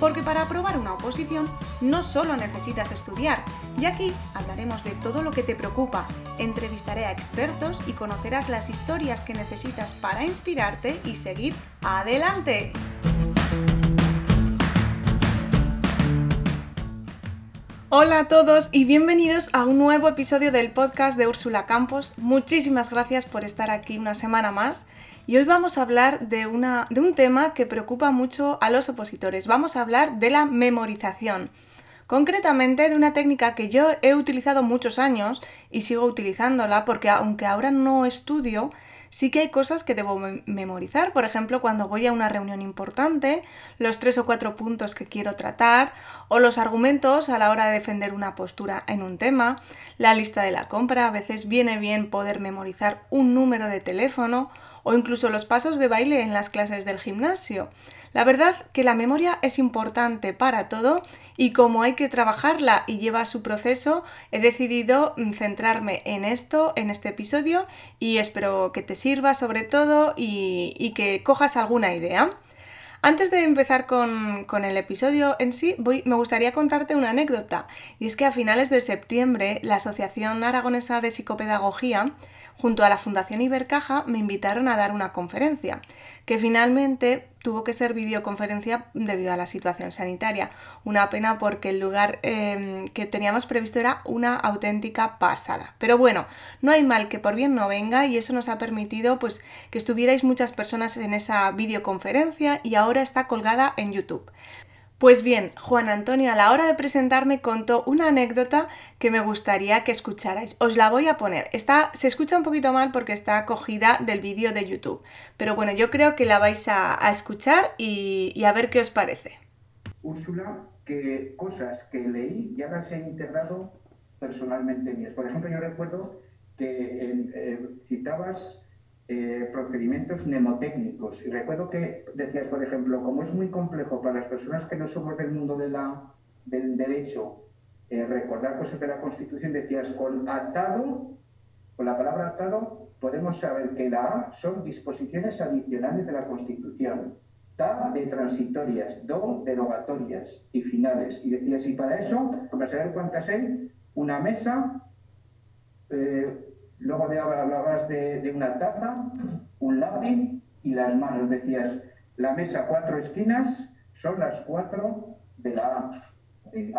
Porque para aprobar una oposición no solo necesitas estudiar, y aquí hablaremos de todo lo que te preocupa, entrevistaré a expertos y conocerás las historias que necesitas para inspirarte y seguir adelante. Hola a todos y bienvenidos a un nuevo episodio del podcast de Úrsula Campos. Muchísimas gracias por estar aquí una semana más. Y hoy vamos a hablar de, una, de un tema que preocupa mucho a los opositores. Vamos a hablar de la memorización. Concretamente de una técnica que yo he utilizado muchos años y sigo utilizándola porque aunque ahora no estudio, sí que hay cosas que debo memorizar. Por ejemplo, cuando voy a una reunión importante, los tres o cuatro puntos que quiero tratar, o los argumentos a la hora de defender una postura en un tema, la lista de la compra, a veces viene bien poder memorizar un número de teléfono o incluso los pasos de baile en las clases del gimnasio. La verdad que la memoria es importante para todo y como hay que trabajarla y lleva su proceso, he decidido mm, centrarme en esto, en este episodio y espero que te sirva sobre todo y, que cojas alguna idea. Antes de empezar con, el episodio en sí, me gustaría contarte una anécdota. Y es que a finales de septiembre, la Asociación Aragonesa de Psicopedagogía junto a la Fundación Ibercaja me invitaron a dar una conferencia, que finalmente tuvo que ser videoconferencia debido a la situación sanitaria. Una pena porque el lugar em, que teníamos previsto era una auténtica pasada. Pero bueno, no hay mal que por bien no venga y eso nos ha permitido pues que estuvierais muchas personas en esa videoconferencia y ahora está colgada en YouTube. Pues bien, Juan Antonio a la hora de presentarme contó una anécdota que me gustaría que escucharais. Os la voy a poner. Está, se escucha un poquito mal porque está cogida del vídeo de YouTube. Pero bueno, yo creo que la vais a, escuchar y, a ver qué os parece. Úrsula, que cosas que leí ya las he integrado personalmente mías. Por ejemplo, yo recuerdo que eh, citabas eh, procedimientos mnemotécnicos. Y recuerdo que decías, por ejemplo, como es muy complejo para las personas que no somos del mundo de la, del derecho eh, recordar cosas de la Constitución, decías, con atado, con la palabra atado, podemos saber que la A son disposiciones adicionales de la Constitución, TA de transitorias, DO derogatorias y finales. Y decías, y para eso, para saber cuántas hay, una mesa, eh, Luego hablabas de, de una taza, un lápiz y las manos. Decías, la mesa cuatro esquinas son las cuatro de la A,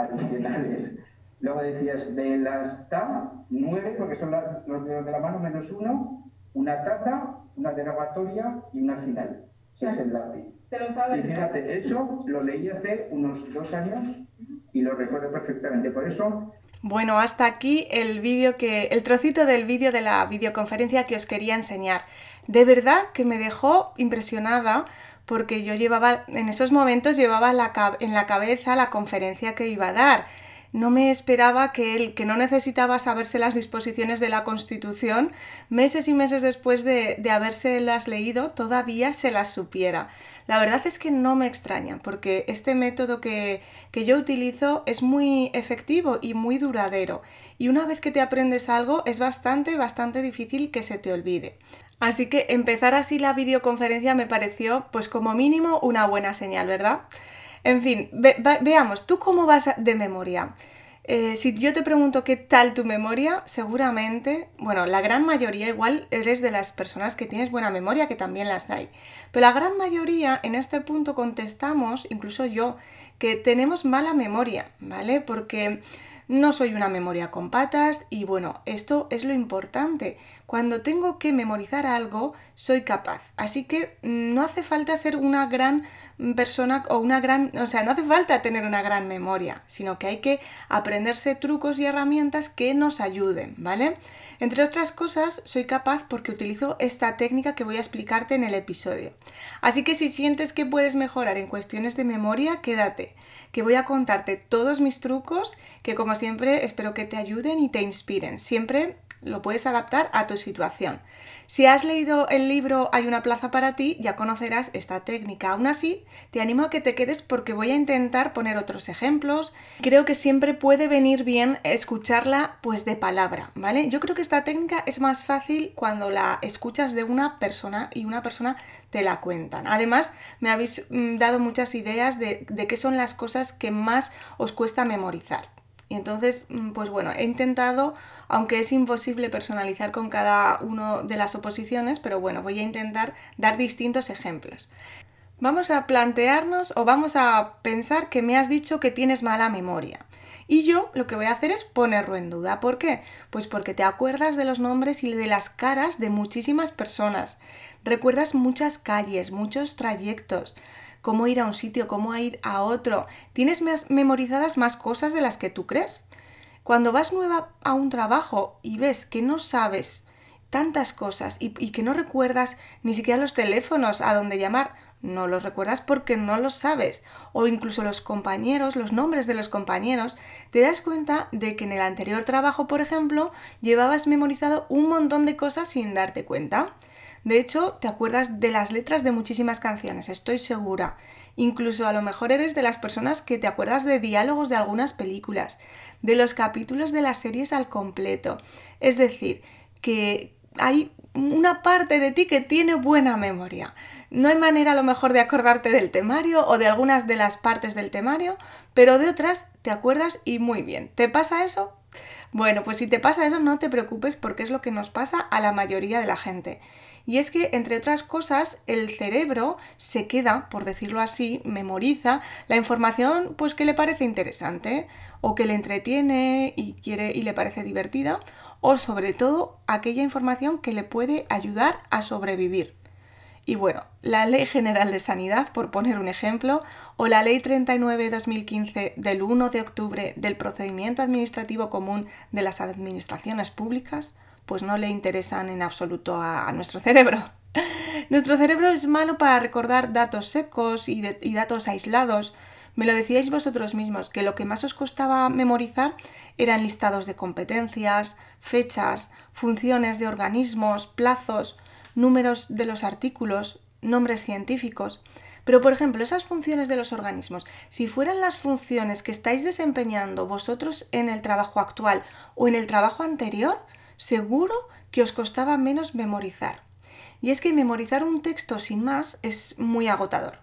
adicionales. Luego decías, de las TA, nueve, porque son los dedos de la mano menos uno, una taza, una derogatoria y una final. Ese es el lápiz. Te lo sabes. Y fíjate, eso lo leí hace unos dos años y lo recuerdo perfectamente. Por eso bueno, hasta aquí el vídeo que. el trocito del vídeo de la videoconferencia que os quería enseñar. De verdad que me dejó impresionada porque yo llevaba, en esos momentos llevaba en la cabeza la conferencia que iba a dar no me esperaba que él, que no necesitaba saberse las disposiciones de la Constitución, meses y meses después de, de las leído, todavía se las supiera. La verdad es que no me extraña, porque este método que, que yo utilizo es muy efectivo y muy duradero, y una vez que te aprendes algo es bastante, bastante difícil que se te olvide. Así que empezar así la videoconferencia me pareció, pues como mínimo, una buena señal, ¿verdad? En fin, veamos, ¿tú cómo vas de memoria? Eh, si yo te pregunto qué tal tu memoria, seguramente, bueno, la gran mayoría igual eres de las personas que tienes buena memoria, que también las hay. Pero la gran mayoría en este punto contestamos, incluso yo, que tenemos mala memoria, ¿vale? Porque no soy una memoria con patas y bueno, esto es lo importante. Cuando tengo que memorizar algo, soy capaz. Así que no hace falta ser una gran persona o una gran, o sea, no hace falta tener una gran memoria, sino que hay que aprenderse trucos y herramientas que nos ayuden, ¿vale? Entre otras cosas, soy capaz porque utilizo esta técnica que voy a explicarte en el episodio. Así que si sientes que puedes mejorar en cuestiones de memoria, quédate, que voy a contarte todos mis trucos que como siempre espero que te ayuden y te inspiren, siempre lo puedes adaptar a tu situación. Si has leído el libro Hay una plaza para ti, ya conocerás esta técnica. Aún así, te animo a que te quedes porque voy a intentar poner otros ejemplos. Creo que siempre puede venir bien escucharla pues de palabra, ¿vale? Yo creo que esta técnica es más fácil cuando la escuchas de una persona y una persona te la cuentan. Además, me habéis mm, dado muchas ideas de, de qué son las cosas que más os cuesta memorizar. Y entonces, mm, pues bueno, he intentado, aunque es imposible personalizar con cada una de las oposiciones, pero bueno, voy a intentar dar distintos ejemplos. Vamos a plantearnos o vamos a pensar que me has dicho que tienes mala memoria. Y yo lo que voy a hacer es ponerlo en duda. ¿Por qué? Pues porque te acuerdas de los nombres y de las caras de muchísimas personas. Recuerdas muchas calles, muchos trayectos, cómo ir a un sitio, cómo ir a otro. Tienes memorizadas más cosas de las que tú crees. Cuando vas nueva a un trabajo y ves que no sabes tantas cosas y, y que no recuerdas ni siquiera los teléfonos a donde llamar, no los recuerdas porque no los sabes. O incluso los compañeros, los nombres de los compañeros, te das cuenta de que en el anterior trabajo, por ejemplo, llevabas memorizado un montón de cosas sin darte cuenta. De hecho, te acuerdas de las letras de muchísimas canciones, estoy segura. Incluso a lo mejor eres de las personas que te acuerdas de diálogos de algunas películas, de los capítulos de las series al completo. Es decir, que hay una parte de ti que tiene buena memoria. No hay manera a lo mejor de acordarte del temario o de algunas de las partes del temario, pero de otras te acuerdas y muy bien. ¿Te pasa eso? Bueno, pues si te pasa eso no te preocupes porque es lo que nos pasa a la mayoría de la gente. Y es que, entre otras cosas, el cerebro se queda, por decirlo así, memoriza la información pues que le parece interesante o que le entretiene y quiere y le parece divertida o sobre todo aquella información que le puede ayudar a sobrevivir. Y bueno, la Ley General de Sanidad, por poner un ejemplo, o la Ley 39-2015 del 1 de octubre del Procedimiento Administrativo Común de las Administraciones Públicas, pues no le interesan en absoluto a, nuestro cerebro. Nuestro cerebro es malo para recordar datos secos y, datos aislados. Me lo decíais vosotros mismos, que lo que más os costaba memorizar eran listados de competencias, fechas, funciones de organismos, plazos, números de los artículos, nombres científicos. Pero, por ejemplo, esas funciones de los organismos, si fueran las funciones que estáis desempeñando vosotros en el trabajo actual o en el trabajo anterior, seguro que os costaba menos memorizar. Y es que memorizar un texto sin más es muy agotador.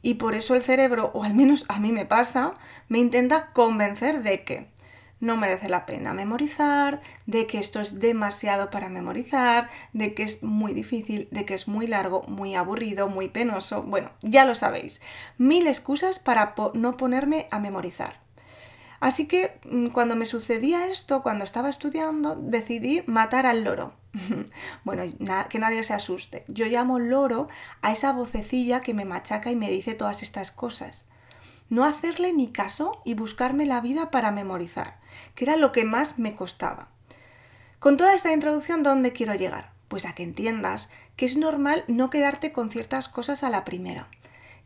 Y por eso el cerebro, o al menos a mí me pasa, me intenta convencer de que no merece la pena memorizar, de que esto es demasiado para memorizar, de que es muy difícil, de que es muy largo, muy aburrido, muy penoso. Bueno, ya lo sabéis. Mil excusas para no ponerme a memorizar. Así que mm, cuando me sucedía esto, cuando estaba estudiando, decidí matar al loro. bueno, que nadie se asuste. Yo llamo loro a esa vocecilla que me machaca y me dice todas estas cosas. No hacerle ni caso y buscarme la vida para memorizar, que era lo que más me costaba. Con toda esta introducción, ¿dónde quiero llegar? Pues a que entiendas que es normal no quedarte con ciertas cosas a la primera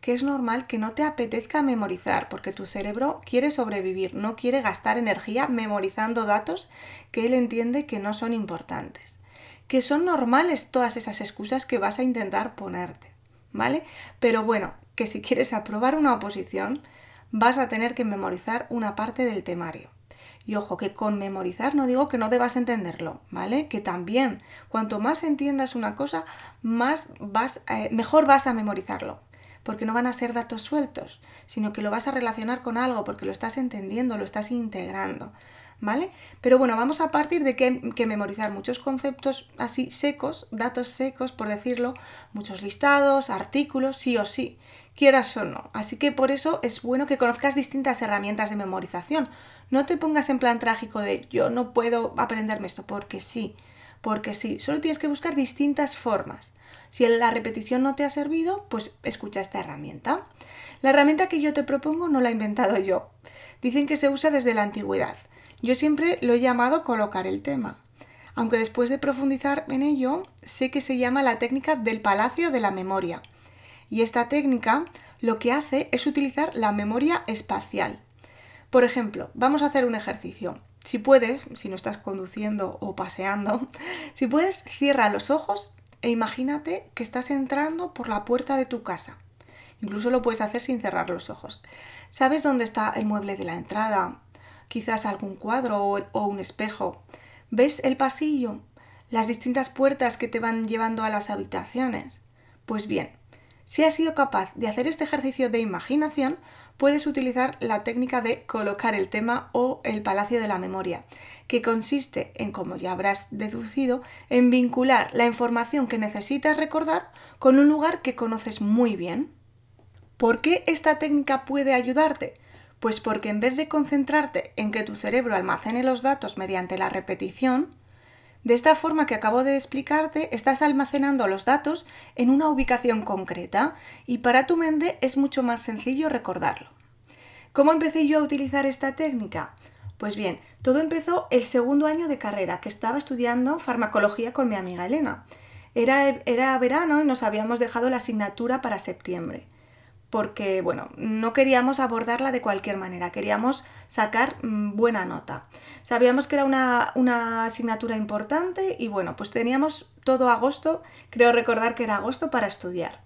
que es normal que no te apetezca memorizar, porque tu cerebro quiere sobrevivir, no quiere gastar energía memorizando datos que él entiende que no son importantes. Que son normales todas esas excusas que vas a intentar ponerte, ¿vale? Pero bueno, que si quieres aprobar una oposición, vas a tener que memorizar una parte del temario. Y ojo, que con memorizar no digo que no debas entenderlo, ¿vale? Que también, cuanto más entiendas una cosa, más vas, eh, mejor vas a memorizarlo porque no van a ser datos sueltos, sino que lo vas a relacionar con algo porque lo estás entendiendo, lo estás integrando. ¿Vale? Pero bueno, vamos a partir de que, memorizar muchos conceptos así secos, datos secos, por decirlo, muchos listados, artículos, sí o sí, quieras o no. Así que por eso es bueno que conozcas distintas herramientas de memorización. No te pongas en plan trágico de yo no puedo aprenderme esto, porque sí, porque sí. Solo tienes que buscar distintas formas. Si la repetición no te ha servido, pues escucha esta herramienta. La herramienta que yo te propongo no la he inventado yo. Dicen que se usa desde la antigüedad. Yo siempre lo he llamado colocar el tema. Aunque después de profundizar en ello, sé que se llama la técnica del palacio de la memoria. Y esta técnica lo que hace es utilizar la memoria espacial. Por ejemplo, vamos a hacer un ejercicio. si puedes, si no estás conduciendo o paseando, si puedes, cierra los ojos e imagínate que estás entrando por la puerta de tu casa. Incluso lo puedes hacer sin cerrar los ojos. ¿Sabes dónde está el mueble de la entrada? Quizás algún cuadro o, un espejo. ¿Ves el pasillo? Las distintas puertas que te van llevando a las habitaciones. Pues bien, si has sido capaz de hacer este ejercicio de imaginación, puedes utilizar la técnica de colocar el tema o el palacio de la memoria, que consiste en, como ya habrás deducido, en vincular la información que necesitas recordar con un lugar que conoces muy bien. ¿Por qué esta técnica puede ayudarte? Pues porque en vez de concentrarte en que tu cerebro almacene los datos mediante la repetición, de esta forma que acabo de explicarte, estás almacenando los datos en una ubicación concreta y para tu mente es mucho más sencillo recordarlo. ¿Cómo empecé yo a utilizar esta técnica? Pues bien, todo empezó el segundo año de carrera, que estaba estudiando farmacología con mi amiga Elena. Era, era verano y nos habíamos dejado la asignatura para septiembre porque, bueno, no queríamos abordarla de cualquier manera, queríamos sacar mm, buena nota. Sabíamos que era una, asignatura importante y, bueno, pues teníamos todo agosto, creo recordar que era agosto, para estudiar.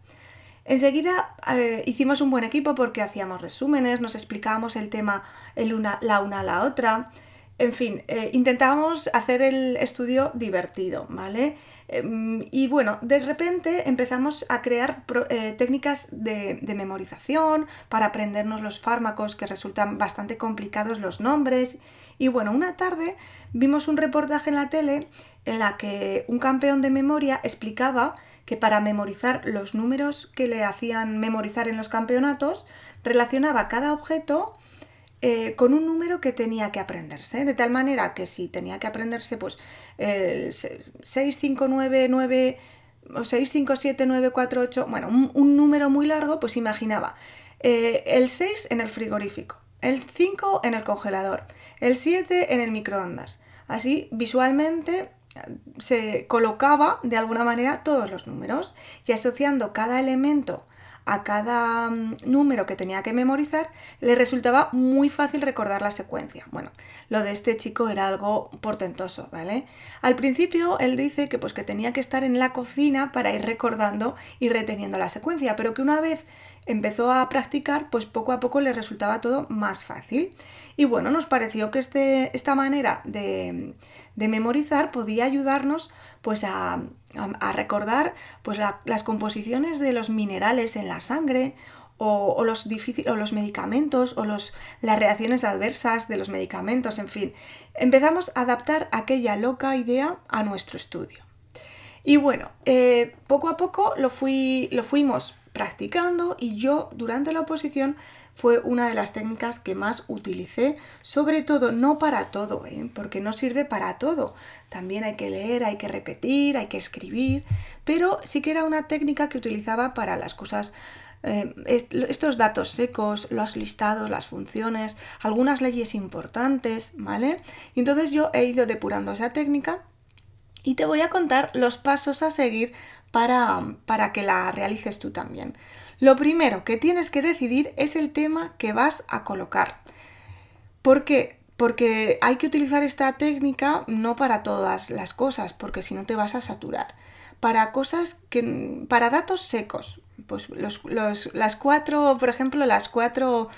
Enseguida eh, hicimos un buen equipo porque hacíamos resúmenes, nos explicábamos el tema el una, la una a la otra. En fin, eh, intentábamos hacer el estudio divertido, ¿vale? Em, y bueno, de repente empezamos a crear eh, técnicas de, memorización para aprendernos los fármacos que resultan bastante complicados los nombres. Y bueno, una tarde vimos un reportaje en la tele en la que un campeón de memoria explicaba que para memorizar los números que le hacían memorizar en los campeonatos, relacionaba cada objeto eh, con un número que tenía que aprenderse, de tal manera que si tenía que aprenderse pues el 6599 o 657948, bueno, un, número muy largo, pues imaginaba eh, el 6 en el frigorífico, el 5 en el congelador, el 7 en el microondas. Así visualmente se colocaba de alguna manera todos los números y asociando cada elemento a cada mm, número que tenía que memorizar, le resultaba muy fácil recordar la secuencia. Bueno, lo de este chico era algo portentoso, ¿vale? Al principio él dice que pues que tenía que estar en la cocina para ir recordando y reteniendo la secuencia, pero que una vez empezó a practicar, pues poco a poco le resultaba todo más fácil. Y bueno, nos pareció que este, esta manera de, de memorizar podía ayudarnos pues a, recordar pues las composiciones de los minerales en la sangre o, los, o los medicamentos o los, las reacciones adversas de los medicamentos, en fin. Empezamos a adaptar aquella loca idea a nuestro estudio. Y bueno, eh, poco a poco lo, fui, lo fuimos practicando y yo durante la oposición fue una de las técnicas que más utilicé, sobre todo no para todo, ¿eh? porque no sirve para todo. También hay que leer, hay que repetir, hay que escribir, pero sí que era una técnica que utilizaba para las cosas eh, estos datos secos, los listados, las funciones, algunas leyes importantes, ¿vale? Y entonces yo he ido depurando esa técnica y te voy a contar los pasos a seguir para, para que la realices tú también. Lo primero que tienes que decidir es el tema que vas a colocar. ¿Por qué? Porque hay que utilizar esta técnica no para todas las cosas, porque si no te vas a saturar. Para cosas que. para datos secos. Pues los, las cuatro, por ejemplo, las cuatro.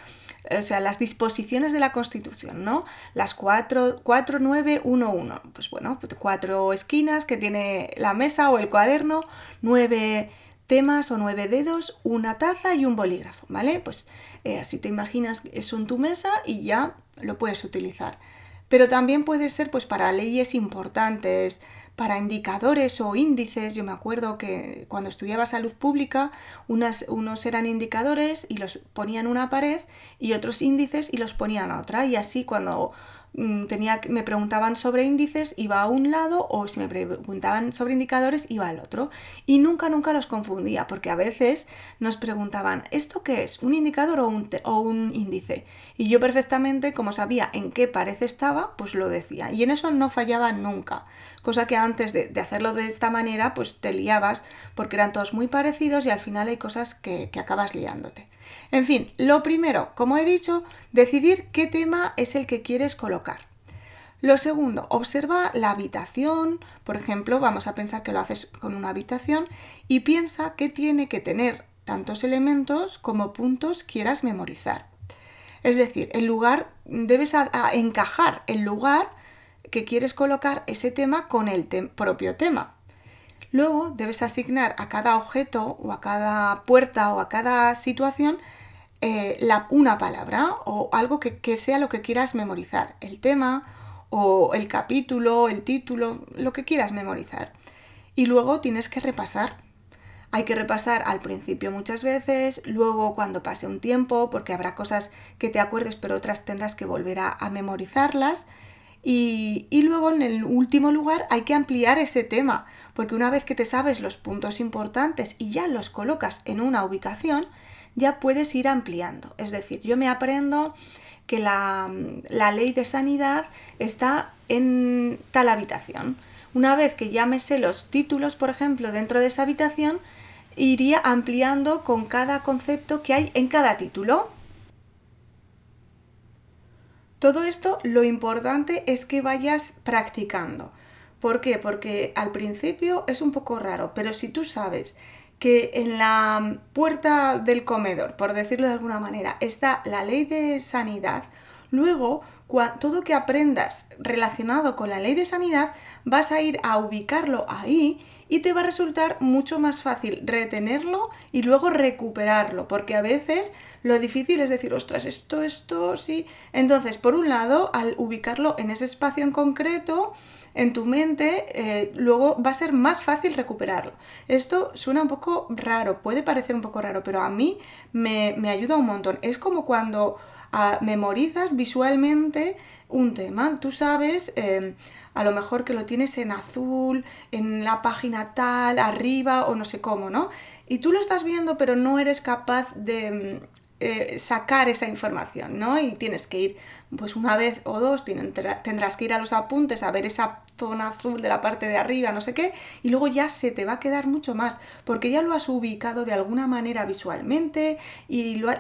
O sea, las disposiciones de la Constitución, ¿no? Las cuatro, 4, 9, 1, 1. Pues bueno, cuatro esquinas que tiene la mesa o el cuaderno, nueve temas o nueve dedos, una taza y un bolígrafo, ¿vale? Pues eh, así te imaginas eso en tu mesa y ya lo puedes utilizar. Pero también puede ser pues para leyes importantes, para indicadores o índices. Yo me acuerdo que cuando estudiaba salud pública, unas, unos eran indicadores y los ponían una pared y otros índices y los ponían a otra. Y así cuando tenía, me preguntaban sobre índices, iba a un lado, o si me preguntaban sobre indicadores, iba al otro. Y nunca, nunca los confundía, porque a veces nos preguntaban, ¿esto qué es? ¿Un indicador o un, o un índice? Y yo perfectamente, como sabía en qué pared estaba, pues lo decía. Y en eso no fallaba nunca. Cosa que antes de, hacerlo de esta manera, pues te liabas, porque eran todos muy parecidos y al final hay cosas que, que acabas liándote. En fin, lo primero, como he dicho, decidir qué tema es el que quieres colocar. Lo segundo, observa la habitación, por ejemplo, vamos a pensar que lo haces con una habitación y piensa que tiene que tener tantos elementos como puntos quieras memorizar. Es decir, el lugar, debes encajar el lugar que quieres colocar ese tema con el propio tema. Luego debes asignar a cada objeto o a cada puerta o a cada situación eh, una palabra o algo que, sea lo que quieras memorizar. El tema o el capítulo, el título, lo que quieras memorizar. Y luego tienes que repasar. Hay que repasar al principio muchas veces, luego cuando pase un tiempo, porque habrá cosas que te acuerdes, pero otras tendrás que volver a, memorizarlas. Y, luego, en el último lugar, hay que ampliar ese tema, porque una vez que te sabes los puntos importantes y ya los colocas en una ubicación, ya puedes ir ampliando. Es decir, yo me aprendo que la, la ley de sanidad está en tal habitación. Una vez que ya me sé los títulos, por ejemplo, dentro de esa habitación, iría ampliando con cada concepto que hay en cada título. Todo esto lo importante es que vayas practicando. ¿Por qué? Porque al principio es un poco raro, pero si tú sabes que en la puerta del comedor, por decirlo de alguna manera, está la ley de sanidad, luego todo que aprendas relacionado con la ley de sanidad vas a ir a ubicarlo ahí y te va a resultar mucho más fácil retenerlo y luego recuperarlo, porque a veces lo difícil es decir, ostras, esto, esto, sí. Entonces, por un lado, al ubicarlo en ese espacio en concreto, en tu mente, eh, luego va a ser más fácil recuperarlo. Esto suena un poco raro, puede parecer un poco raro, pero a mí me, ayuda un montón. Es como cuando memorizas visualmente un tema. Tú sabes, em, a lo mejor que lo tienes en azul, en la página tal, arriba o no sé cómo, ¿no? Y tú lo estás viendo, pero no eres capaz de em, eh, sacar esa información, ¿no? Y tienes que ir, pues una vez o dos, tendrás que ir a los apuntes a ver esa zona azul de la parte de arriba, no sé qué, y luego ya se te va a quedar mucho más, porque ya lo has ubicado de alguna manera visualmente y lo,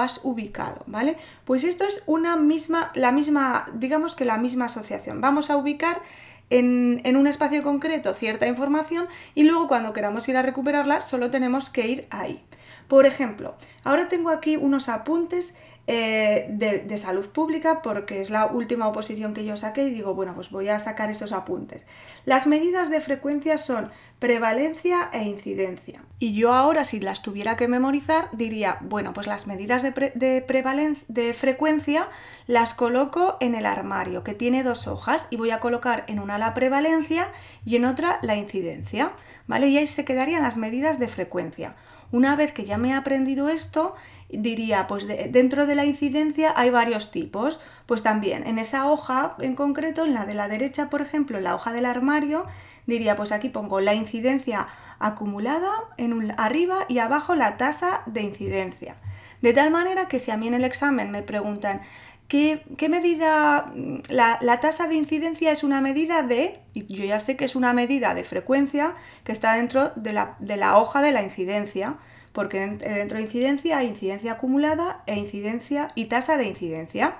has ubicado, ¿vale? Pues esto es una misma, la misma, digamos que la misma asociación. Vamos a ubicar en, en, un espacio concreto cierta información y luego cuando queramos ir a recuperarla solo tenemos que ir ahí. Por ejemplo, ahora tengo aquí unos apuntes eh, de, salud pública porque es la última oposición que yo saqué y digo, bueno, pues voy a sacar esos apuntes. Las medidas de frecuencia son prevalencia e incidencia. Y yo ahora, si las tuviera que memorizar, diría, bueno, pues las medidas de, de, prevalencia, de frecuencia las coloco en el armario, que tiene dos hojas, y voy a colocar en una la prevalencia y en otra la incidencia, ¿vale? Y ahí se quedarían las medidas de frecuencia. Una vez que ya me he aprendido esto, diría, pues dentro de la incidencia hay varios tipos. Pues también en esa hoja en concreto, en la de la derecha, por ejemplo, en la hoja del armario, diría, pues aquí pongo la incidencia acumulada en un, arriba y abajo la tasa de incidencia. De tal manera que si a mí en el examen me preguntan, ¿Qué, medida? La, tasa de incidencia es una medida de, y yo ya sé que es una medida de frecuencia que está dentro de la, hoja de la incidencia, porque dentro de incidencia hay incidencia acumulada e incidencia y tasa de incidencia,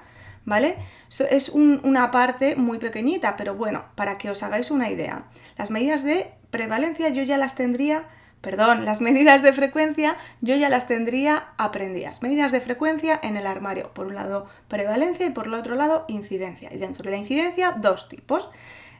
¿vale? Es una parte muy pequeñita, pero bueno, para que os hagáis una idea. Las medidas de prevalencia yo ya las tendría perdón, las medidas de frecuencia yo ya las tendría aprendidas. Medidas de frecuencia en el armario. Por un lado prevalencia y por el otro lado incidencia. Y dentro de la incidencia dos tipos.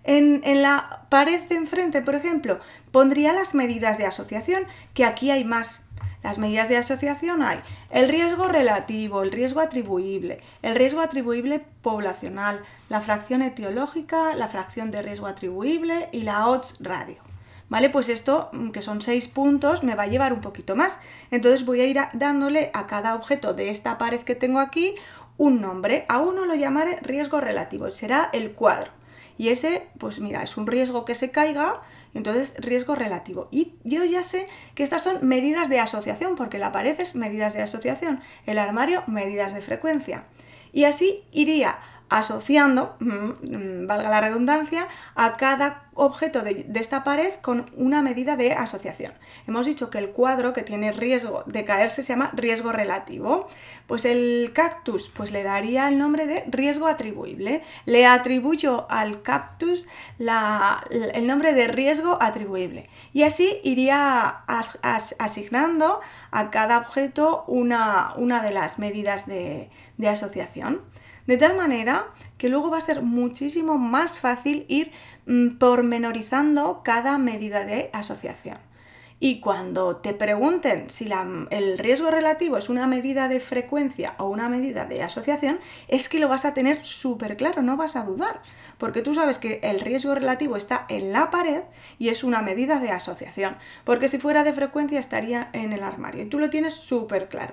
En, la pared de enfrente, por ejemplo, pondría las medidas de asociación, que aquí hay más. Las medidas de asociación hay el riesgo relativo, el riesgo atribuible, el riesgo atribuible poblacional, la fracción etiológica, la fracción de riesgo atribuible y la odds radio. ¿vale? Pues esto, mm, que son seis puntos, me va a llevar un poquito más. Entonces voy a ir dándole a cada objeto de esta pared que tengo aquí un nombre. A uno lo llamaré riesgo relativo, será el cuadro. Y ese, pues mira, es un riesgo que se caiga, entonces riesgo relativo. Y yo ya sé que estas son medidas de asociación, porque la pared es medidas de asociación, el armario medidas de frecuencia. Y así iría asociando, mm, mm, valga la redundancia, a cada objeto de, esta pared con una medida de asociación. Hemos dicho que el cuadro que tiene riesgo de caerse se llama riesgo relativo. Pues el cactus pues le daría el nombre de riesgo atribuible. Le atribuyo al cactus el nombre de riesgo atribuible. Y así iría asignando a cada objeto una, una de las medidas de asociación. De tal manera que luego va a ser muchísimo más fácil ir mm, pormenorizando cada medida de asociación. Y cuando te pregunten si el riesgo relativo es una medida de frecuencia o una medida de asociación, es que lo vas a tener súper claro, no vas a dudar, porque tú sabes que el riesgo relativo está en la pared y es una medida de asociación, porque si fuera de frecuencia estaría en el armario y tú lo tienes súper claro.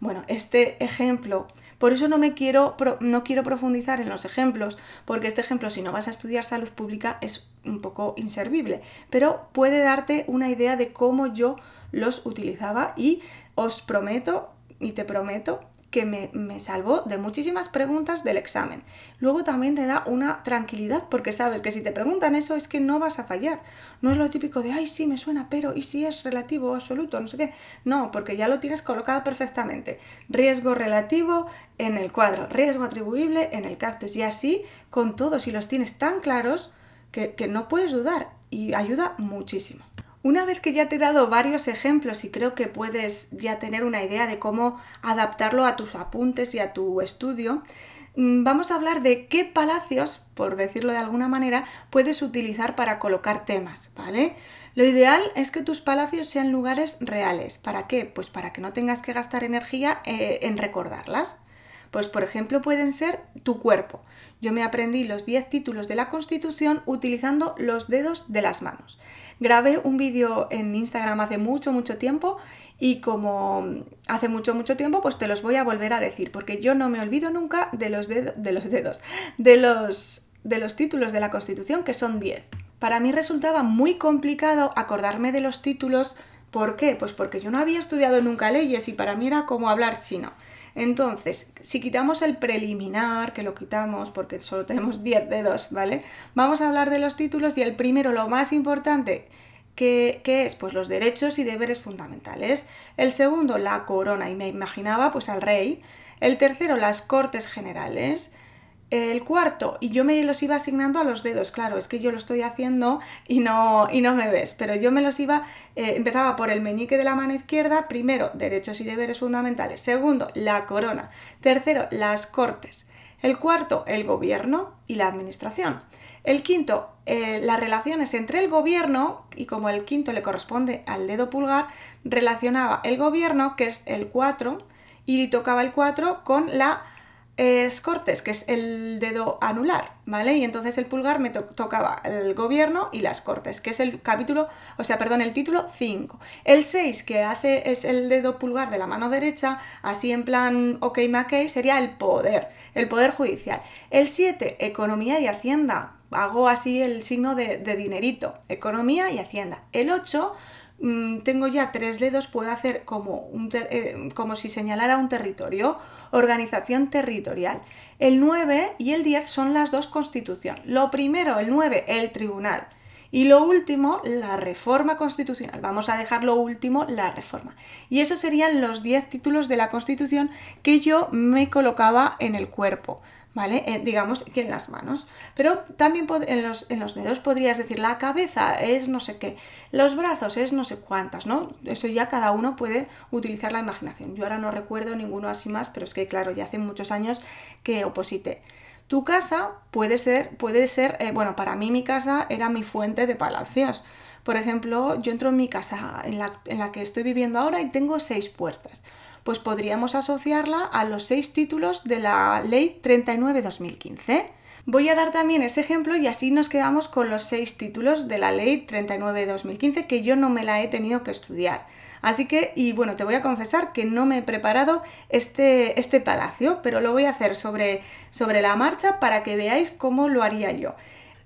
Bueno, este ejemplo por eso no me quiero, no quiero profundizar en los ejemplos, porque este ejemplo, si no vas a estudiar salud pública, es un poco inservible, pero puede darte una idea de cómo yo los utilizaba y os prometo y te prometo que me, salvó de muchísimas preguntas del examen. Luego también te da una tranquilidad porque sabes que si te preguntan eso es que no vas a fallar. No es lo típico de, ay, sí, me suena, pero ¿y si es relativo o absoluto? No sé qué. No, porque ya lo tienes colocado perfectamente. Riesgo relativo en el cuadro, riesgo atribuible en el cactus y así con todos y los tienes tan claros que, que no puedes dudar y ayuda muchísimo. Una vez que ya te he dado varios ejemplos y creo que puedes ya tener una idea de cómo adaptarlo a tus apuntes y a tu estudio, mm, vamos a hablar de qué palacios, por decirlo de alguna manera, puedes utilizar para colocar temas, ¿vale? Lo ideal es que tus palacios sean lugares reales. ¿Para qué? Pues para que no tengas que gastar energía eh, en recordarlas. Pues por ejemplo pueden ser tu cuerpo. Yo me aprendí los 10 títulos de la Constitución utilizando los dedos de las manos. Grabé un vídeo en Instagram hace mucho, mucho tiempo y como hace mucho, mucho tiempo, pues te los voy a volver a decir, porque yo no me olvido nunca de los, de los dedos, de los, de los títulos de la Constitución, que son 10. Para mí resultaba muy complicado acordarme de los títulos. ¿Por qué? Pues porque yo no había estudiado nunca leyes y para mí era como hablar chino. Entonces, si quitamos el preliminar, que lo quitamos porque solo tenemos 10 dedos, ¿vale? Vamos a hablar de los títulos y el primero, lo más importante, que, es pues los derechos y deberes fundamentales. El segundo, la corona, y me imaginaba pues al rey. El tercero, las cortes generales. El cuarto, y yo me los iba asignando a los dedos, claro, es que yo lo estoy haciendo y no, y no me ves, pero yo me los iba, eh, empezaba por el meñique de la mano izquierda, primero, derechos y deberes fundamentales, segundo, la corona, tercero, las cortes, el cuarto, el gobierno y la administración. El quinto, eh, las relaciones entre el gobierno, y como el quinto le corresponde al dedo pulgar, relacionaba el gobierno, que es el 4, y tocaba el 4 con la es cortes, que es el dedo anular, ¿vale? Y entonces el pulgar me tocaba el gobierno y las cortes, que es el capítulo, o sea, perdón, el título 5. El 6, que hace es el dedo pulgar de la mano derecha, así en plan ok McKay, sería el poder, el poder judicial. El 7, economía y hacienda. Hago así el signo de, dinerito, economía y hacienda. El 8, mm, tengo ya tres dedos, puedo hacer como, un eh, como si señalara un territorio organización territorial. El 9 y el 10 son las dos constituciones. Lo primero, el 9, el tribunal. Y lo último, la reforma constitucional. Vamos a dejar lo último, la reforma. Y esos serían los 10 títulos de la Constitución que yo me colocaba en el cuerpo. ¿Vale? Eh, digamos que en las manos. Pero también en los, en los, dedos podrías decir la cabeza es no sé qué, los brazos es no sé cuántas, ¿no? Eso ya cada uno puede utilizar la imaginación. Yo ahora no recuerdo ninguno así más, pero es que claro, ya hace muchos años que oposité. Tu casa puede ser, puede ser, eh, bueno, para mí mi casa era mi fuente de palacios. Por ejemplo, yo entro en mi casa en la, en la que estoy viviendo ahora y tengo seis puertas pues podríamos asociarla a los seis títulos de la Ley 39-2015. Voy a dar también ese ejemplo y así nos quedamos con los seis títulos de la Ley 39-2015 que yo no me la he tenido que estudiar. Así que, y bueno, te voy a confesar que no me he preparado este, este palacio, pero lo voy a hacer sobre, sobre la marcha para que veáis cómo lo haría yo.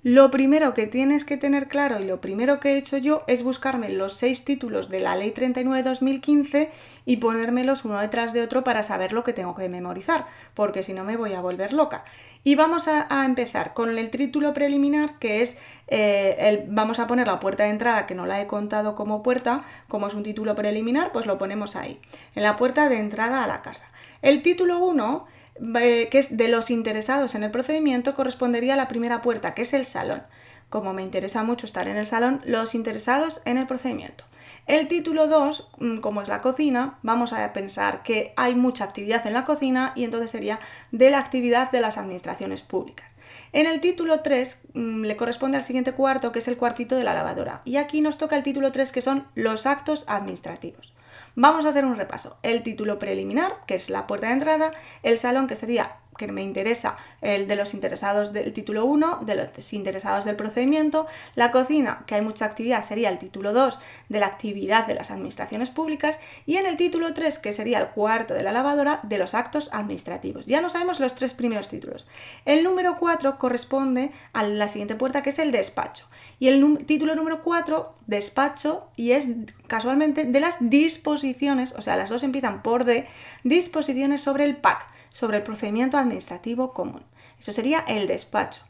Lo primero que tienes que tener claro y lo primero que he hecho yo es buscarme los seis títulos de la Ley 39-2015 y ponérmelos uno detrás de otro para saber lo que tengo que memorizar, porque si no me voy a volver loca. Y vamos a, empezar con el título preliminar, que es, eh, el, vamos a poner la puerta de entrada, que no la he contado como puerta, como es un título preliminar, pues lo ponemos ahí, en la puerta de entrada a la casa. El título 1 eh, que es de los interesados en el procedimiento, correspondería a la primera puerta, que es el salón. Como me interesa mucho estar en el salón, los interesados en el procedimiento. El título 2, mm, como es la cocina, vamos a pensar que hay mucha actividad en la cocina y entonces sería de la actividad de las administraciones públicas. En el título 3 mm, le corresponde al siguiente cuarto, que es el cuartito de la lavadora. Y aquí nos toca el título 3, que son los actos administrativos. Vamos a hacer un repaso. El título preliminar, que es la puerta de entrada, el salón, que sería que me interesa, el de los interesados del título 1, de los interesados del procedimiento, la cocina, que hay mucha actividad, sería el título 2 de la actividad de las administraciones públicas, y en el título 3, que sería el cuarto de la lavadora, de los actos administrativos. Ya no sabemos los tres primeros títulos. El número 4 corresponde a la siguiente puerta, que es el despacho. Y el título número 4, despacho, y es casualmente de las disposiciones, o sea, las dos empiezan por D, disposiciones sobre el PAC sobre el procedimiento administrativo común. Eso sería el despacho.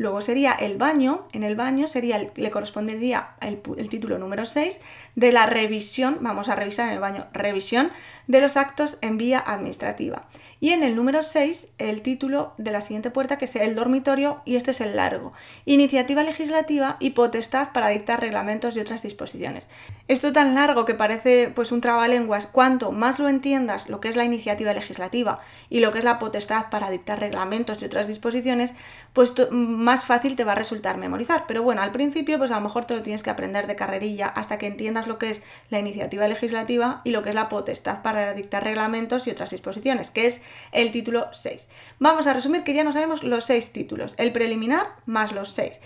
Luego sería el baño, en el baño sería le correspondería el, el, título número 6 de la revisión, vamos a revisar en el baño, revisión de los actos en vía administrativa. Y en el número 6, el título de la siguiente puerta, que es el dormitorio, y este es el largo. Iniciativa legislativa y potestad para dictar reglamentos y otras disposiciones. Esto tan largo que parece pues un trabalenguas, cuanto más lo entiendas lo que es la iniciativa legislativa y lo que es la potestad para dictar reglamentos y otras disposiciones, pues más fácil te va a resultar memorizar. Pero bueno, al principio pues a lo mejor te lo tienes que aprender de carrerilla hasta que entiendas lo que es la iniciativa legislativa y lo que es la potestad para dictar reglamentos y otras disposiciones, que es el título 6. Vamos a resumir que ya no sabemos los 6 títulos, el preliminar más los 6.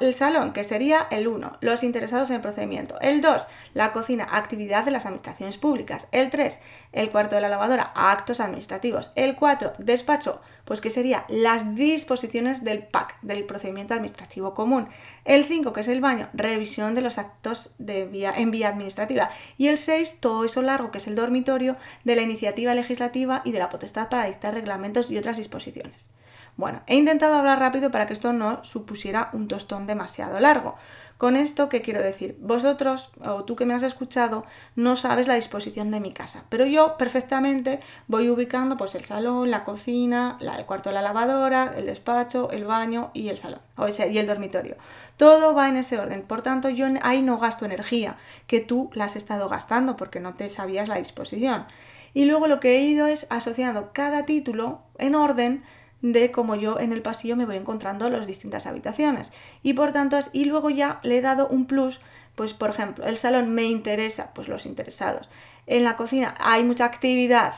el salón, que sería el 1, los interesados en el procedimiento. El 2, la cocina, actividad de las administraciones públicas. El 3, el cuarto de la lavadora, actos administrativos. El 4, despacho, pues que sería las disposiciones del PAC, del procedimiento administrativo común. El 5, que es el baño, revisión de los actos de en vía administrativa. Y el 6, todo eso largo, que es el dormitorio, de la iniciativa legislativa y de la potestad para dictar reglamentos y otras disposiciones. Bueno, he intentado hablar rápido para que esto no supusiera un tostón demasiado largo. Con esto, ¿qué quiero decir? Vosotros, o tú que me has escuchado, no sabes la disposición de mi casa, pero yo perfectamente voy ubicando pues el salón, la cocina, el cuarto de la lavadora, el despacho, el baño y el salón, o y el dormitorio. Todo va en ese orden, por tanto yo ahí no gasto energía, que tú la has estado gastando porque no te sabías la disposición. Y luego lo que he ido es asociando cada título en orden de cómo yo en el pasillo me voy encontrando las distintas habitaciones. Y por tanto, y luego ya le he dado un plus, pues por ejemplo, el salón me interesa, pues los interesados. En la cocina hay mucha actividad.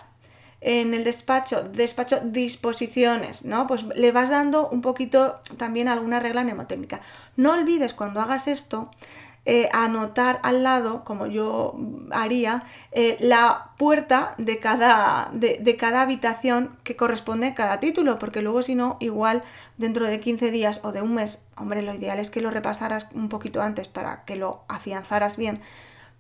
En el despacho, despacho disposiciones, ¿no? Pues le vas dando un poquito también alguna regla mnemotécnica. No olvides cuando hagas esto eh, anotar al lado, como yo haría, eh, la puerta de cada, de, de, cada habitación que corresponde a cada título, porque luego si no, igual dentro de 15 días o de un mes, hombre, lo ideal es que lo repasaras un poquito antes para que lo afianzaras bien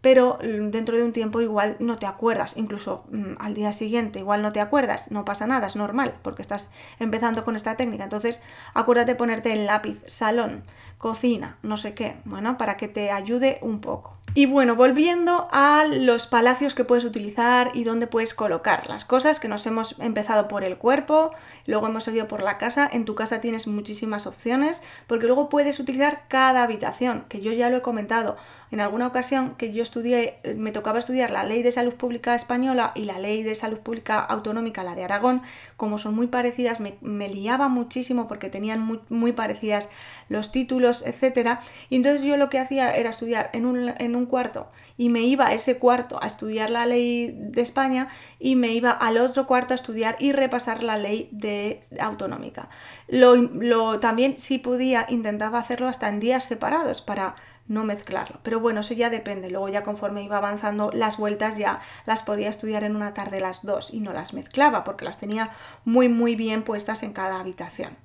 pero mm, dentro de un tiempo igual no te acuerdas, incluso mm, al día siguiente igual no te acuerdas, no pasa nada, es normal, porque estás empezando con esta técnica. Entonces, acuérdate ponerte el lápiz, salón, cocina, no sé qué, bueno, para que te ayude un poco. Y bueno, volviendo a los palacios que puedes utilizar y dónde puedes colocar las cosas, que nos hemos empezado por el cuerpo, luego hemos seguido por la casa. En tu casa tienes muchísimas opciones, porque luego puedes utilizar cada habitación, que yo ya lo he comentado en alguna ocasión que yo estudié, me tocaba estudiar la ley de salud pública española y la ley de salud pública autonómica, la de Aragón, como son muy parecidas, me, liaba muchísimo porque tenían muy, parecidas los títulos, etc. Y entonces yo lo que hacía era estudiar en un, cuarto y me iba a ese cuarto a estudiar la ley de España y me iba al otro cuarto a estudiar y repasar la ley de autonómica. Lo también si podía intentaba hacerlo hasta en días separados para no mezclarlo. Pero bueno, eso ya depende. Luego ya conforme iba avanzando las vueltas ya las podía estudiar en una tarde las dos y no las mezclaba porque las tenía muy muy bien puestas en cada habitación.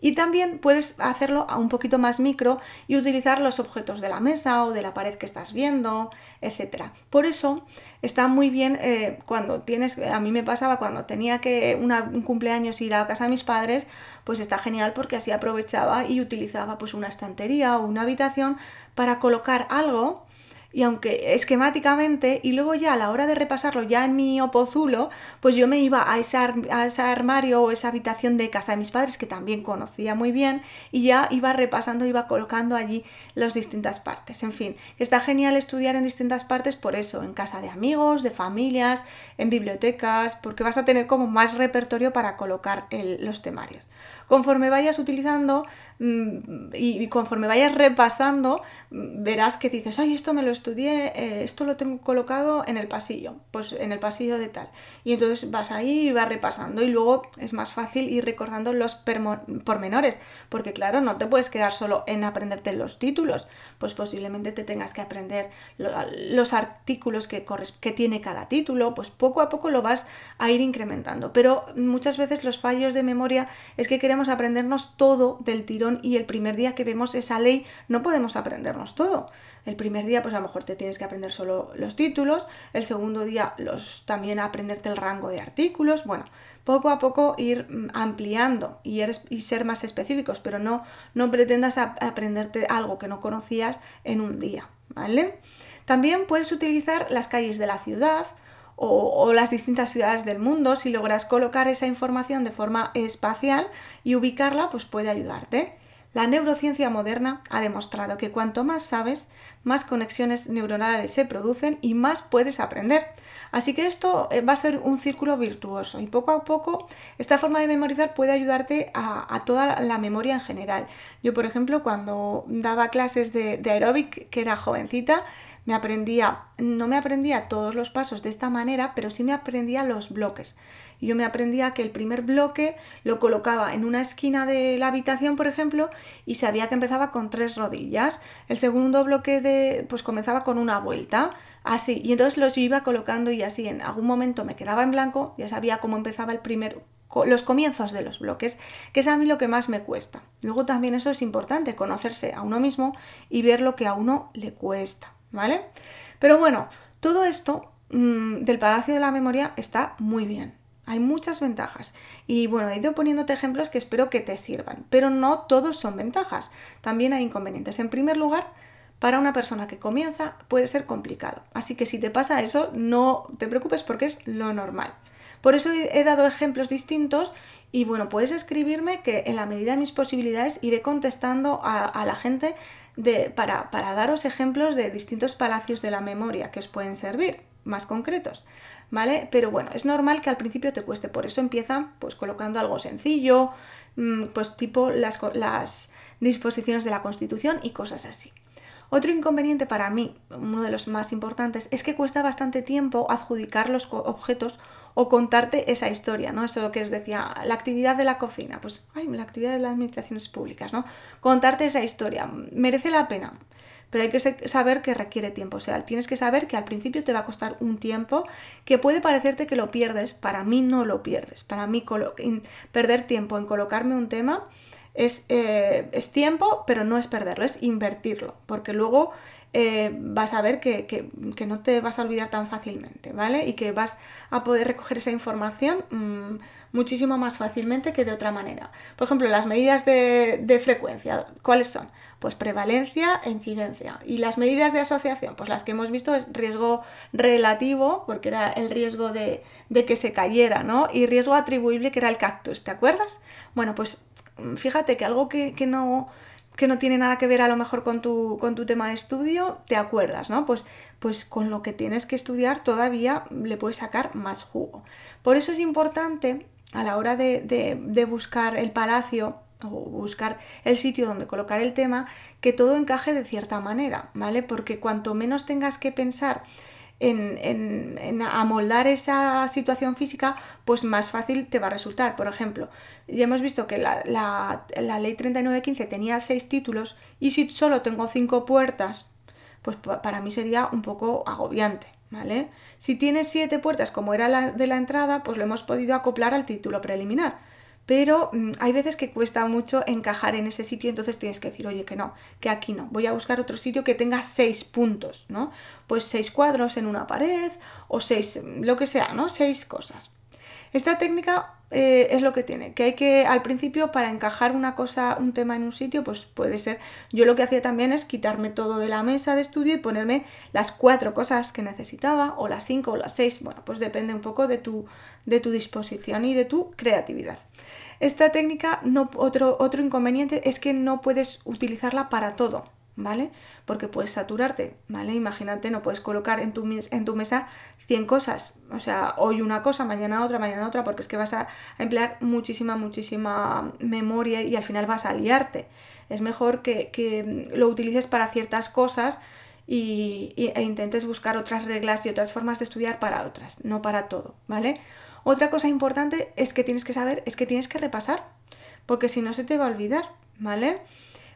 Y también puedes hacerlo a un poquito más micro y utilizar los objetos de la mesa o de la pared que estás viendo, etc. Por eso está muy bien eh, cuando tienes, a mí me pasaba cuando tenía que un cumpleaños ir a casa de mis padres, pues está genial porque así aprovechaba y utilizaba pues una estantería o una habitación para colocar algo y aunque esquemáticamente, y luego ya a la hora de repasarlo ya en mi opozulo, pues yo me iba a ese, a ese armario o esa habitación de casa de mis padres que también conocía muy bien y ya iba repasando, iba colocando allí las distintas partes. En fin, está genial estudiar en distintas partes por eso, en casa de amigos, de familias, en bibliotecas, porque vas a tener como más repertorio para colocar los temarios. Conforme vayas utilizando mm, y conforme vayas repasando, mm, verás que dices, ay, esto me lo estudié, eh, esto lo tengo colocado en el pasillo, pues en el pasillo de tal. Y entonces vas ahí y vas repasando y luego es más fácil ir recordando los pormenores, porque claro, no te puedes quedar solo en aprenderte los títulos, pues posiblemente te tengas que aprender los artículos que, que tiene cada título, pues poco a poco lo vas a ir incrementando. Pero muchas veces los fallos de memoria es que queremos aprendernos todo del tirón y el primer día que vemos esa ley no podemos aprendernos todo. El primer día pues a lo mejor te tienes que aprender solo los títulos, el segundo día los también aprenderte el rango de artículos, bueno, poco a poco ir mm, ampliando y, y ser más específicos, pero no, no pretendas aprenderte algo que no conocías en un día, ¿vale? También puedes utilizar las calles de la ciudad, o, las distintas ciudades del mundo, si logras colocar esa información de forma espacial y ubicarla, pues puede ayudarte. La neurociencia moderna ha demostrado que cuanto más sabes, más conexiones neuronales se producen y más puedes aprender. Así que esto eh, va a ser un círculo virtuoso y poco a poco esta forma de memorizar puede ayudarte a, toda la memoria en general. Yo, por ejemplo, cuando daba clases de, de aeróbic, que era jovencita, me aprendía, no me aprendía todos los pasos de esta manera, pero sí me aprendía los bloques. Yo me aprendía que el primer bloque lo colocaba en una esquina de la habitación, por ejemplo, y sabía que empezaba con tres rodillas. El segundo bloque de, pues comenzaba con una vuelta, así. Y entonces los iba colocando y así en algún momento me quedaba en blanco, ya sabía cómo empezaba el primer los comienzos de los bloques, que es a mí lo que más me cuesta. Luego también eso es importante, conocerse a uno mismo y ver lo que a uno le cuesta. ¿Vale? Pero bueno, todo esto mm, del Palacio de la Memoria está muy bien. Hay muchas ventajas. Y bueno, he ido poniéndote ejemplos que espero que te sirvan. Pero no todos son ventajas. También hay inconvenientes. En primer lugar, para una persona que comienza puede ser complicado. Así que si te pasa eso, no te preocupes porque es lo normal. Por eso he dado ejemplos distintos y bueno, puedes escribirme que en la medida de mis posibilidades iré contestando a la gente para, para daros ejemplos de distintos palacios de la memoria que os pueden servir, más concretos. ¿Vale? Pero bueno, es normal que al principio te cueste, por eso empieza pues colocando algo sencillo, mm, pues tipo las, las disposiciones de la Constitución y cosas así. Otro inconveniente para mí, uno de los más importantes, es que cuesta bastante tiempo adjudicar los objetos o contarte esa historia, ¿no? Eso que os decía, la actividad de la cocina, pues, ay, la actividad de las administraciones públicas, ¿no? Contarte esa historia, merece la pena, pero hay que saber que requiere tiempo, o sea, tienes que saber que al principio te va a costar un tiempo que puede parecerte que lo pierdes, para mí no lo pierdes, para mí perder tiempo en colocarme un tema es, eh, es tiempo, pero no es perderlo, es invertirlo, porque luego eh, vas a ver que, no te vas a olvidar tan fácilmente, ¿vale? Y que vas a poder recoger esa información mm, muchísimo más fácilmente que de otra manera. Por ejemplo, las medidas de, frecuencia, ¿cuáles son? Pues prevalencia e incidencia. Y las medidas de asociación, pues las que hemos visto es riesgo relativo, porque era el riesgo de, de que se cayera, ¿no? Y riesgo atribuible, que era el cactus, ¿te acuerdas? Bueno, pues fíjate que algo que, no, que no tiene nada que ver a lo mejor con tu, con tu tema de estudio, te acuerdas, ¿no? Pues, pues con lo que tienes que estudiar todavía le puedes sacar más jugo. Por eso es importante a la hora de, de buscar el palacio o buscar el sitio donde colocar el tema, que todo encaje de cierta manera, ¿vale? Porque cuanto menos tengas que pensar en, amoldar esa situación física, pues más fácil te va a resultar. Por ejemplo, ya hemos visto que la, la ley 3915 tenía seis títulos y si solo tengo cinco puertas, pues para mí sería un poco agobiante, ¿vale? Si tiene siete puertas como era la de la entrada, pues lo hemos podido acoplar al título preliminar. Pero mm, hay veces que cuesta mucho encajar en ese sitio, entonces tienes que decir, oye, que no, que aquí no, voy a buscar otro sitio que tenga seis puntos, ¿no? Pues seis cuadros en una pared o seis, lo que sea, ¿no? Seis cosas. Esta técnica eh, es lo que tiene, que hay que al principio para encajar una cosa, un tema en un sitio, pues puede ser, yo lo que hacía también es quitarme todo de la mesa de estudio y ponerme las cuatro cosas que necesitaba, o las cinco o las seis, bueno, pues depende un poco de tu, de tu disposición y de tu creatividad. Esta técnica, no, otro, otro inconveniente es que no puedes utilizarla para todo, ¿vale? Porque puedes saturarte, ¿vale? Imagínate, no puedes colocar en tu, en tu mesa 100 cosas, o sea, hoy una cosa, mañana otra, mañana otra, porque es que vas a, emplear muchísima, muchísima memoria y al final vas a liarte. Es mejor que, lo utilices para ciertas cosas y, e intentes buscar otras reglas y otras formas de estudiar para otras, no para todo, ¿vale? Otra cosa importante es que tienes que saber, es que tienes que repasar, porque si no se te va a olvidar, ¿vale?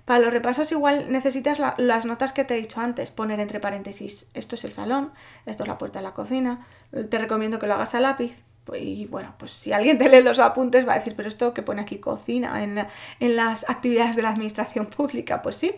Para los repasos igual necesitas las notas que te he dicho antes, poner entre paréntesis, esto es el salón, esto es la puerta de la cocina, te recomiendo que lo hagas a lápiz, y bueno, pues si alguien te lee los apuntes va a decir, pero esto que pone aquí cocina en, las actividades de la administración pública, pues sí,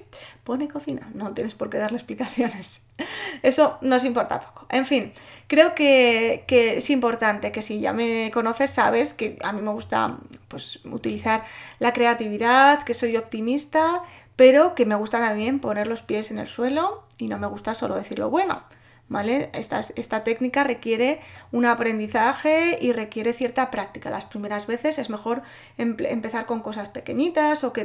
pone cocina, no tienes por qué darle explicaciones. Eso nos importa poco. En fin, creo que, es importante que si ya me conoces sabes que a mí me gusta pues, utilizar la creatividad, que soy optimista, pero que me gusta también poner los pies en el suelo y no me gusta solo decir lo bueno. ¿Vale? Esta, técnica requiere un aprendizaje y requiere cierta práctica. Las primeras veces es mejor empezar con cosas pequeñitas o que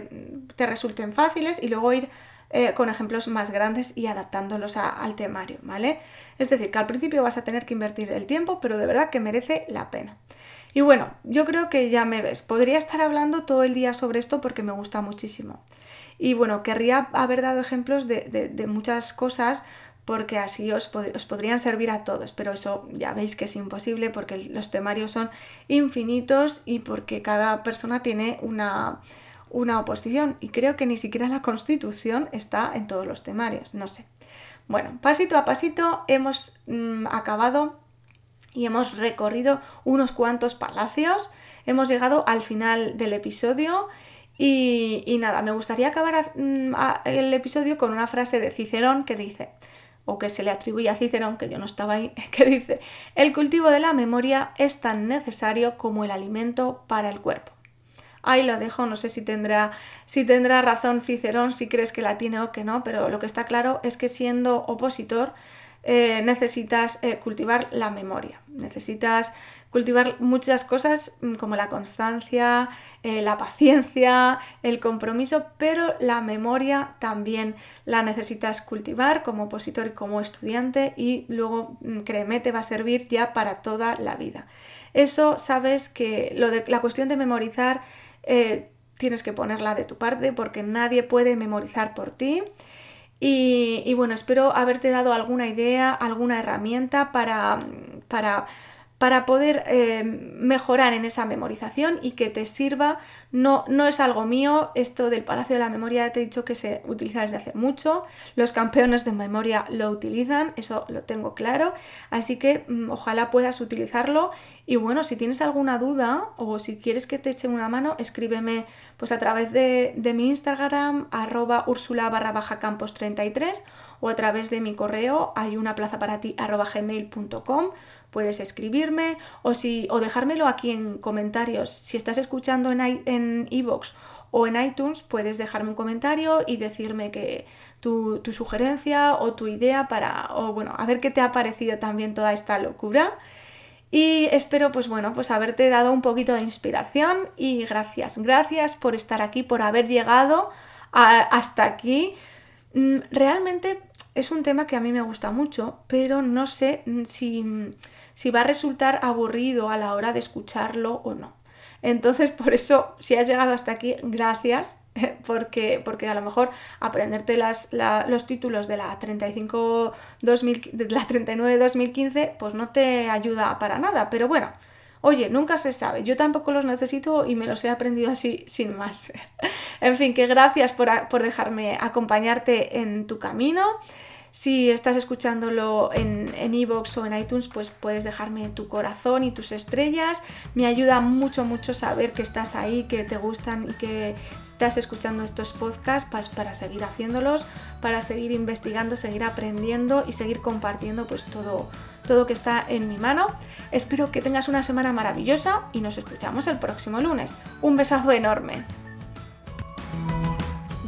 te resulten fáciles y luego ir eh, con ejemplos más grandes y adaptándolos al temario, ¿vale? Es decir, que al principio vas a tener que invertir el tiempo, pero de verdad que merece la pena. Y bueno, yo creo que ya me ves. Podría estar hablando todo el día sobre esto porque me gusta muchísimo. Y bueno, querría haber dado ejemplos de muchas cosas porque así os, podrían servir a todos, pero eso ya veis que es imposible porque los temarios son infinitos y porque cada persona tiene una, oposición y creo que ni siquiera la constitución está en todos los temarios, no sé. Bueno, pasito a pasito hemos mm, acabado y hemos recorrido unos cuantos palacios, hemos llegado al final del episodio y, nada, me gustaría acabar mm, el episodio con una frase de Cicerón que dice, o que se le atribuye a Cicerón, que yo no estaba ahí, que dice, el cultivo de la memoria es tan necesario como el alimento para el cuerpo. Ahí lo dejo, no sé si tendrá, si tendrá razón Cicerón, si crees que la tiene o que no, pero lo que está claro es que siendo opositor eh, necesitas eh, cultivar la memoria, necesitas cultivar muchas cosas mm, como la constancia, eh, la paciencia, el compromiso, pero la memoria también la necesitas cultivar como opositor y como estudiante y luego, mm, créeme, te va a servir ya para toda la vida. Eso sabes que lo de, la cuestión de memorizar eh, tienes que ponerla de tu parte porque nadie puede memorizar por ti. Y, y, bueno, espero haberte dado alguna idea, alguna herramienta para, para para poder eh, mejorar en esa memorización y que te sirva. No, no es algo mío, esto del Palacio de la Memoria te he dicho que se utiliza desde hace mucho, los campeones de memoria lo utilizan, eso lo tengo claro, así que mm, ojalá puedas utilizarlo y bueno, si tienes alguna duda o si quieres que te eche una mano, escríbeme pues a través de, mi Instagram, arroba ursula barra baja campos 33 o a través de mi correo, hay una plaza para ti puedes escribirme o, si, o dejármelo aquí en comentarios. Si estás escuchando en iVoox o en iTunes, puedes dejarme un comentario y decirme que tu, sugerencia o tu idea para, o bueno, a ver qué te ha parecido también toda esta locura. Y espero, pues bueno, pues haberte dado un poquito de inspiración y gracias, gracias por estar aquí, por haber llegado hasta aquí. Mm, realmente es un tema que a mí me gusta mucho, pero no sé si si va a resultar aburrido a la hora de escucharlo o no. Entonces, por eso, si has llegado hasta aquí, gracias, porque, porque a lo mejor aprenderte las, los títulos de la 35 de la 39 2015, pues no te ayuda para nada. Pero bueno, oye, nunca se sabe. Yo tampoco los necesito y me los he aprendido así sin más. en fin, que gracias por, por dejarme acompañarte en tu camino. Si estás escuchándolo en Evox o en iTunes, pues puedes dejarme tu corazón y tus estrellas. Me ayuda mucho, mucho saber que estás ahí, que te gustan y que estás escuchando estos podcasts pues, para seguir haciéndolos, para seguir investigando, seguir aprendiendo y seguir compartiendo pues todo, todo que está en mi mano. Espero que tengas una semana maravillosa y nos escuchamos el próximo lunes. Un besazo enorme.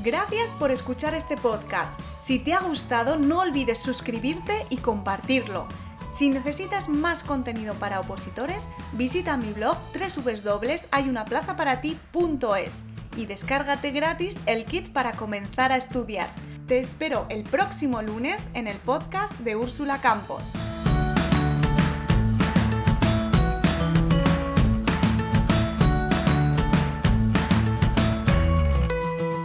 Gracias por escuchar este podcast. Si te ha gustado, no olvides suscribirte y compartirlo. Si necesitas más contenido para opositores, visita mi blog www.hayunaplazaparati.es y descárgate gratis el kit para comenzar a estudiar. Te espero el próximo lunes en el podcast de Úrsula Campos.